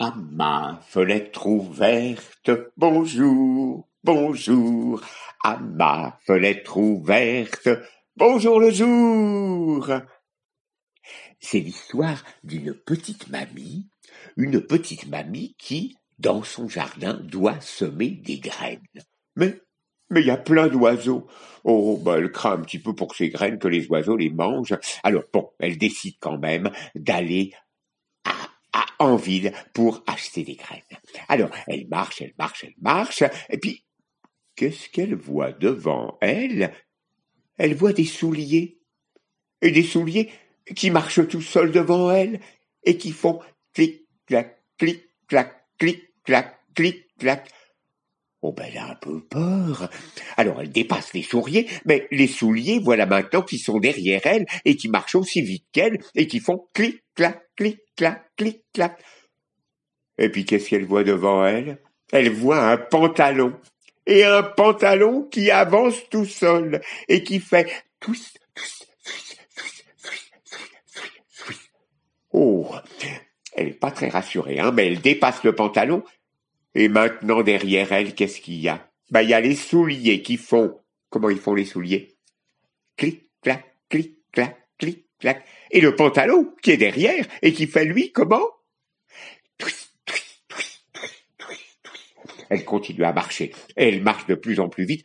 À ma fenêtre ouverte, bonjour, bonjour. À ma fenêtre ouverte, bonjour le jour. C'est l'histoire d'une petite mamie, une petite mamie qui, dans son jardin, doit semer des graines. Mais, mais il y a plein d'oiseaux. Oh, ben, elle craint un petit peu pour ces graines que les oiseaux les mangent. Alors bon, elle décide quand même d'aller en ville pour acheter des graines. Alors, elle marche, elle marche, elle marche, et puis, qu'est-ce qu'elle voit devant elle? Elle voit des souliers, et des souliers qui marchent tout seuls devant elle, et qui font clic, clac, clic, clac, clic, clac, clic, clac. Oh ben elle a un peu peur. Alors elle dépasse les souliers, mais les souliers, voilà maintenant, qui sont derrière elle et qui marchent aussi vite qu'elle et qui font clic, clac, clic, clac, clic, clac. Et puis qu'est-ce qu'elle voit devant elle? Elle voit un pantalon. Et un pantalon qui avance tout seul et qui fait twist, twist, Oh, elle n'est pas très rassurée, hein, mais elle dépasse le pantalon. Et maintenant, derrière elle, qu'est-ce qu'il y a? Ben, il y a les souliers qui font... Comment ils font les souliers? Clic, clac, clic, clac, clic, Et le pantalon qui est derrière et qui fait lui comment? Elle continue à marcher. Elle marche de plus en plus vite.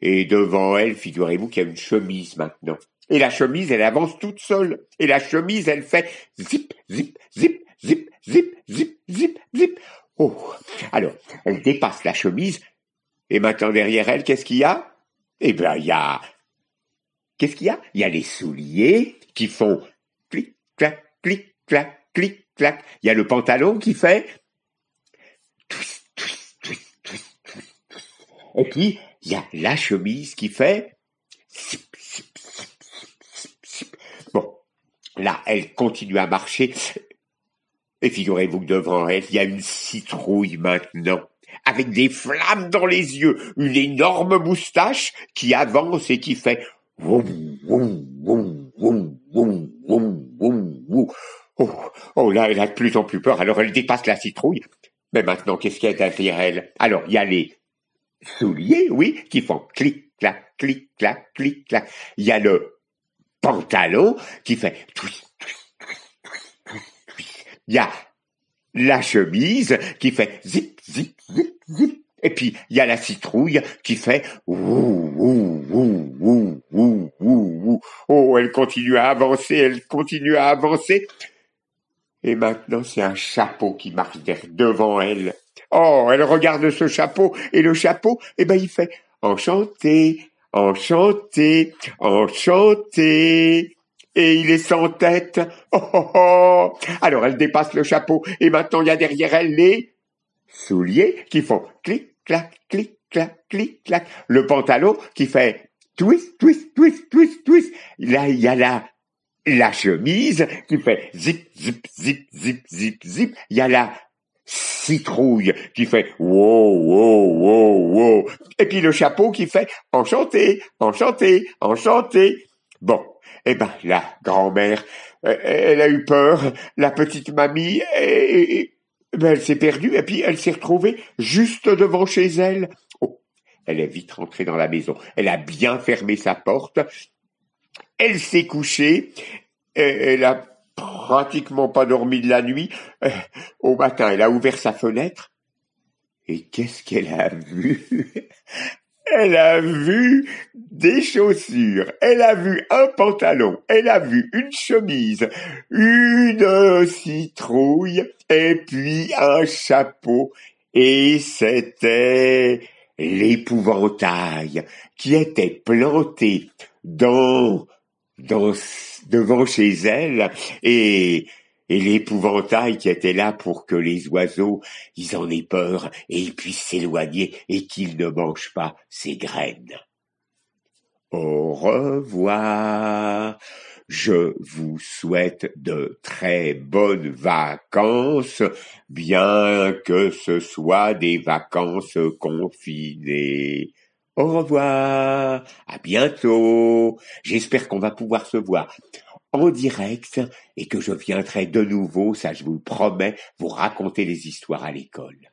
Et devant elle, figurez-vous qu'il y a une chemise maintenant. Et la chemise, elle avance toute seule. Et la chemise, elle fait zip, zip, zip, zip, zip, zip, zip, zip. Oh. Alors, elle dépasse la chemise. Et maintenant, derrière elle, qu'est-ce qu'il y a? Eh bien, il y a Qu'est-ce qu'il y a? Il y a les souliers qui font clic, clac, clic, clac, clic, clac. Il y a le pantalon qui fait twist, twist, twist, twist, twist, Et puis, il y a la chemise qui fait Bon, là, elle continue à marcher. Et figurez-vous que devant elle, il y a une citrouille maintenant avec des flammes dans les yeux, une énorme moustache qui avance et qui fait Oh, oh là, elle a de plus en plus peur, alors elle dépasse la citrouille. Mais maintenant, qu'est-ce qu'il y a derrière elle? Alors, il y a les souliers, oui, qui font clic, clac, clic, clac, clic, clac. Il y a le pantalon qui fait Il y a la chemise qui fait zip, zip, zip, zip. Et puis, il y a la citrouille qui fait ouh, ouh, ouh, ouh, ouh, ouh, Oh, elle continue à avancer, elle continue à avancer. Et maintenant, c'est un chapeau qui marche devant elle. Oh, elle regarde ce chapeau, et le chapeau, eh ben, il fait enchanté, enchanté, enchanté. Et il est sans tête. Oh, oh, oh. Alors, elle dépasse le chapeau, et maintenant, il y a derrière elle les souliers qui font clic, clac, clic, clac, clic, clac. Le pantalon qui fait twist, twist, twist, twist, twist. Là, il y a la, la chemise qui fait zip, zip, zip, zip, zip, zip. Il y a la citrouille qui fait wow, wow, wow, wow. Et puis le chapeau qui fait enchanté, enchanté, enchanté. Bon, eh ben, la grand-mère, euh, elle a eu peur, la petite mamie, et, ben, elle s'est perdue et puis elle s'est retrouvée juste devant chez elle. Oh, elle est vite rentrée dans la maison. Elle a bien fermé sa porte. Elle s'est couchée. Elle a pratiquement pas dormi de la nuit. Euh, au matin, elle a ouvert sa fenêtre. Et qu'est-ce qu'elle a vu? Elle a vu des chaussures, elle a vu un pantalon, elle a vu une chemise, une citrouille et puis un chapeau. Et c'était l'épouvantail qui était planté dans, dans, devant chez elle et et l'épouvantail qui était là pour que les oiseaux, ils en aient peur et ils puissent s'éloigner et qu'ils ne mangent pas ces graines. Au revoir. Je vous souhaite de très bonnes vacances, bien que ce soit des vacances confinées. Au revoir, à bientôt. J'espère qu'on va pouvoir se voir en direct et que je viendrai de nouveau, ça je vous le promets, vous raconter les histoires à l'école.